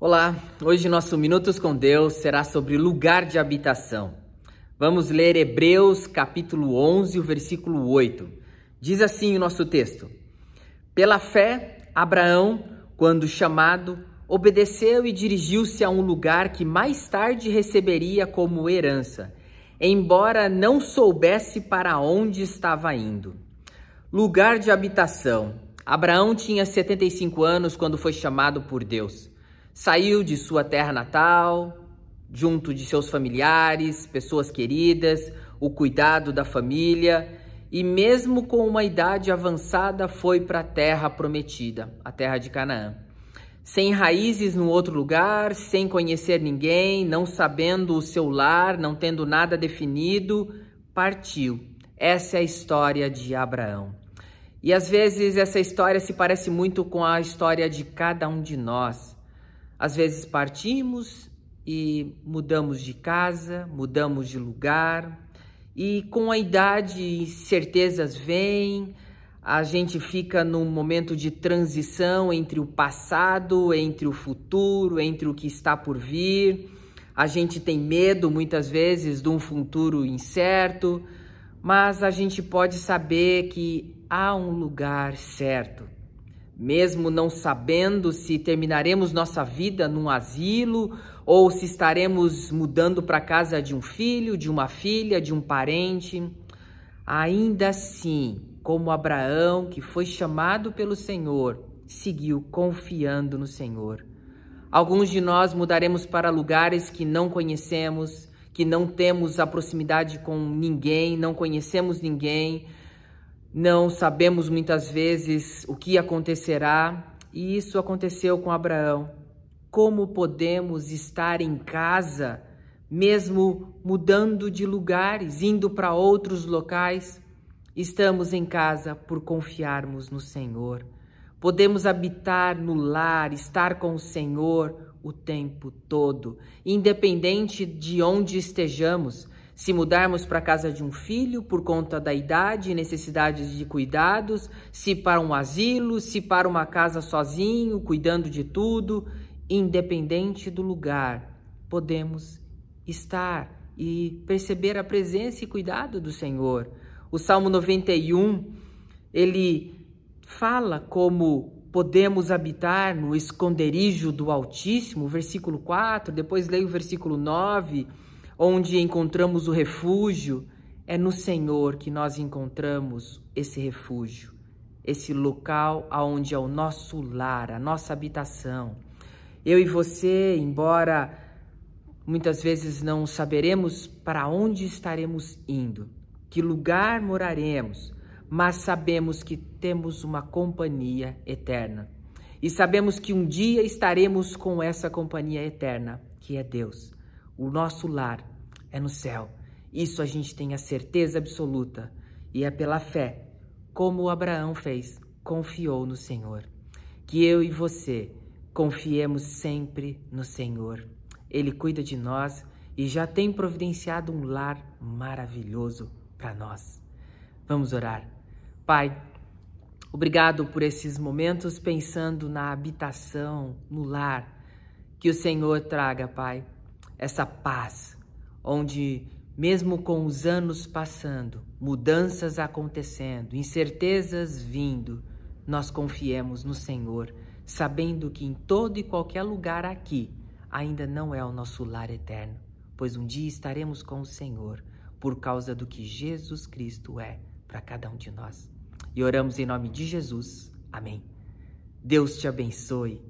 Olá, hoje nosso Minutos com Deus será sobre lugar de habitação. Vamos ler Hebreus capítulo 11, o versículo 8. Diz assim o nosso texto: Pela fé, Abraão, quando chamado, obedeceu e dirigiu-se a um lugar que mais tarde receberia como herança, embora não soubesse para onde estava indo. Lugar de habitação. Abraão tinha 75 anos quando foi chamado por Deus. Saiu de sua terra natal, junto de seus familiares, pessoas queridas, o cuidado da família e, mesmo com uma idade avançada, foi para a terra prometida, a terra de Canaã. Sem raízes no outro lugar, sem conhecer ninguém, não sabendo o seu lar, não tendo nada definido, partiu. Essa é a história de Abraão. E às vezes essa história se parece muito com a história de cada um de nós. Às vezes partimos e mudamos de casa, mudamos de lugar, e com a idade certezas vêm, a gente fica num momento de transição entre o passado, entre o futuro, entre o que está por vir. A gente tem medo muitas vezes de um futuro incerto, mas a gente pode saber que há um lugar certo mesmo não sabendo se terminaremos nossa vida num asilo ou se estaremos mudando para casa de um filho, de uma filha, de um parente, ainda assim, como Abraão, que foi chamado pelo Senhor, seguiu confiando no Senhor. Alguns de nós mudaremos para lugares que não conhecemos, que não temos a proximidade com ninguém, não conhecemos ninguém, não sabemos muitas vezes o que acontecerá, e isso aconteceu com Abraão. Como podemos estar em casa, mesmo mudando de lugares, indo para outros locais? Estamos em casa por confiarmos no Senhor. Podemos habitar no lar, estar com o Senhor o tempo todo, independente de onde estejamos se mudarmos para a casa de um filho por conta da idade e necessidades de cuidados, se para um asilo, se para uma casa sozinho, cuidando de tudo, independente do lugar, podemos estar e perceber a presença e cuidado do Senhor. O Salmo 91, ele fala como podemos habitar no esconderijo do Altíssimo, versículo 4, depois leio o versículo 9, onde encontramos o refúgio, é no Senhor que nós encontramos esse refúgio, esse local aonde é o nosso lar, a nossa habitação. Eu e você, embora muitas vezes não saberemos para onde estaremos indo, que lugar moraremos, mas sabemos que temos uma companhia eterna. E sabemos que um dia estaremos com essa companhia eterna, que é Deus. O nosso lar é no céu. Isso a gente tem a certeza absoluta. E é pela fé, como Abraão fez, confiou no Senhor. Que eu e você confiemos sempre no Senhor. Ele cuida de nós e já tem providenciado um lar maravilhoso para nós. Vamos orar. Pai, obrigado por esses momentos pensando na habitação, no lar. Que o Senhor traga, Pai, essa paz, onde, mesmo com os anos passando, mudanças acontecendo, incertezas vindo, nós confiemos no Senhor, sabendo que em todo e qualquer lugar aqui ainda não é o nosso lar eterno, pois um dia estaremos com o Senhor por causa do que Jesus Cristo é para cada um de nós. E oramos em nome de Jesus. Amém. Deus te abençoe